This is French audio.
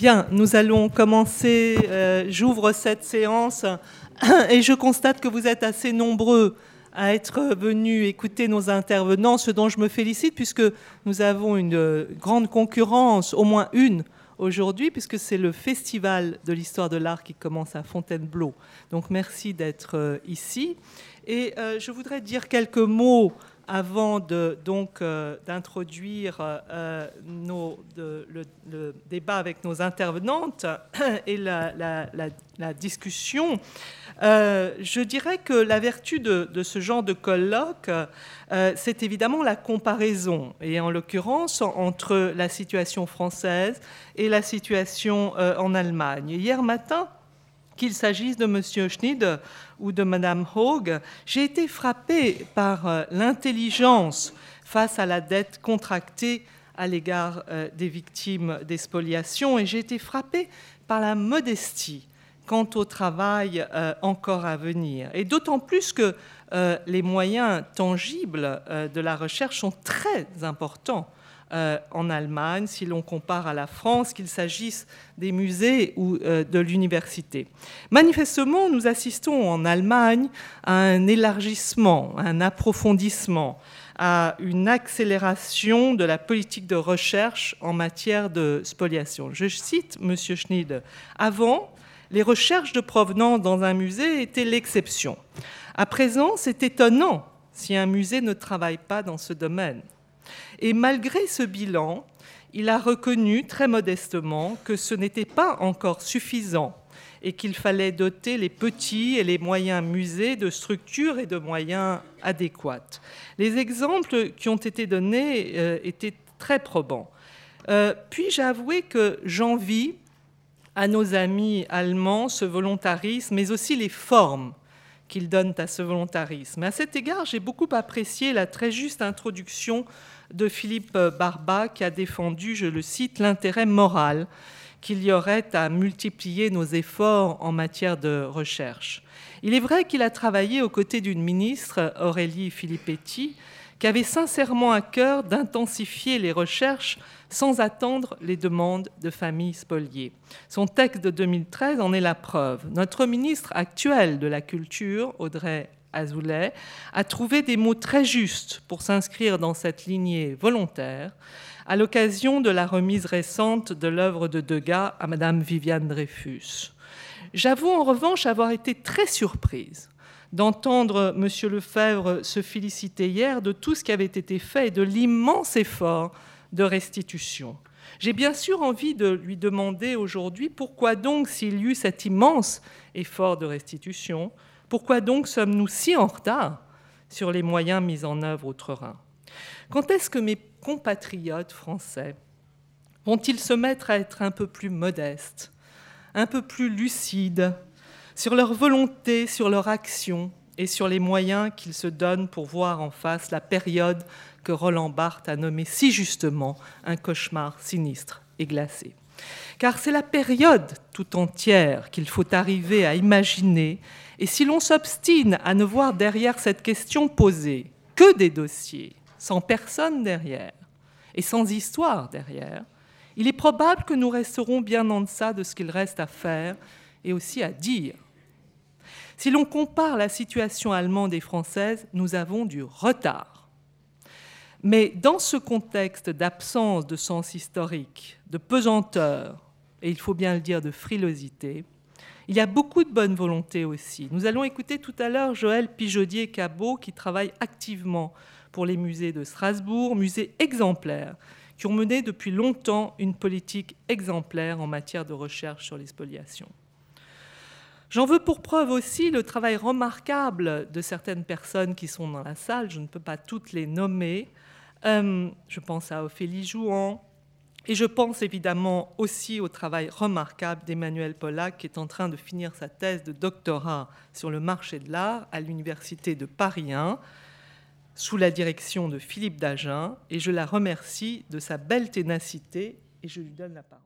Bien, nous allons commencer. Euh, j'ouvre cette séance et je constate que vous êtes assez nombreux à être venus écouter nos intervenants, ce dont je me félicite puisque nous avons une grande concurrence, au moins une aujourd'hui, puisque c'est le Festival de l'histoire de l'art qui commence à Fontainebleau. Donc merci d'être euh, ici. Et euh, je voudrais dire quelques mots avant de, donc euh, d'introduire euh, le, débat avec nos intervenantes et la, discussion, euh, je dirais que la vertu de, ce genre de colloque, c'est évidemment la comparaison, et en l'occurrence entre la situation française et la situation en Allemagne. Hier matin, qu'il s'agisse de M. Schneid ou de Mme Haug, j'ai été frappée par euh, l'intelligence face à la dette contractée à l'égard euh, des victimes des spoliations et j'ai été frappée par la modestie quant au travail euh, encore à venir. Et d'autant plus que les moyens tangibles de la recherche sont très importants euh, en Allemagne, si l'on compare à la France, qu'il s'agisse des musées ou euh, de l'université. Manifestement, nous assistons en Allemagne à un élargissement, à un approfondissement, à une accélération de la politique de recherche en matière de spoliation. Je cite M. Schneid. Avant, les recherches de provenance dans un musée étaient l'exception. À présent, c'est étonnant si un musée ne travaille pas dans ce domaine. Et malgré ce bilan, il a reconnu très modestement que ce n'était pas encore suffisant et qu'il fallait doter les petits et les moyens musées de structures et de moyens adéquats. Les exemples qui ont été donnés euh, étaient très probants. Euh, puis-je avouer que j'envie à nos amis allemands ce volontarisme, mais aussi les formes qu'ils donnent à ce volontarisme. À cet égard, j'ai beaucoup apprécié la très juste introduction de Philippe Barba qui a défendu, je le cite, l'intérêt moral qu'il y aurait à multiplier nos efforts en matière de recherche. Il est vrai qu'il a travaillé aux côtés d'une ministre, Aurélie Filippetti, qui avait sincèrement à cœur d'intensifier les recherches sans attendre les demandes de familles spoliées. Son texte de 2013 en est la preuve. Notre ministre actuel de la Culture, Audrey Azoulay, a trouvé des mots très justes pour s'inscrire dans cette lignée volontaire à l'occasion de la remise récente de l'œuvre de Degas à Madame Viviane Dreyfus. J'avoue en revanche avoir été très surprise d'entendre M. Lefebvre se féliciter hier de tout ce qui avait été fait et de l'immense effort de restitution. J'ai bien sûr envie de lui demander aujourd'hui pourquoi donc, s'il y eut cet immense effort de restitution, pourquoi donc sommes-nous si en retard sur les moyens mis en œuvre outre-Rhin Quand est-ce que mes compatriotes français vont-ils se mettre à être un peu plus modestes, un peu plus lucides sur leur volonté, sur leur action et sur les moyens qu'ils se donnent pour voir en face la période que Roland Barthes a nommée si justement un cauchemar sinistre et glacé. Car c'est la période tout entière qu'il faut arriver à imaginer et si l'on s'obstine à ne voir derrière cette question posée que des dossiers, sans personne derrière et sans histoire derrière, il est probable que nous resterons bien en deçà de ce qu'il reste à faire et aussi à dire. Si l'on compare la situation allemande et française, nous avons du retard. Mais dans ce contexte d'absence de sens historique, de pesanteur, et il faut bien le dire de frilosité, il y a beaucoup de bonne volonté aussi. Nous allons écouter tout à l'heure Joël Pijodier-Cabot qui travaille activement pour les musées de Strasbourg, musées exemplaires, qui ont mené depuis longtemps une politique exemplaire en matière de recherche sur les spoliations. J'en veux pour preuve aussi le travail remarquable de certaines personnes qui sont dans la salle, je ne peux pas toutes les nommer. Euh, je pense à Ophélie Jouan, et je pense évidemment aussi au travail remarquable d'Emmanuel Pollack, qui est en train de finir sa thèse de doctorat sur le marché de l'art à l'Université de Paris 1, sous la direction de Philippe Dagen, et je la remercie de sa belle ténacité, et je lui donne la parole.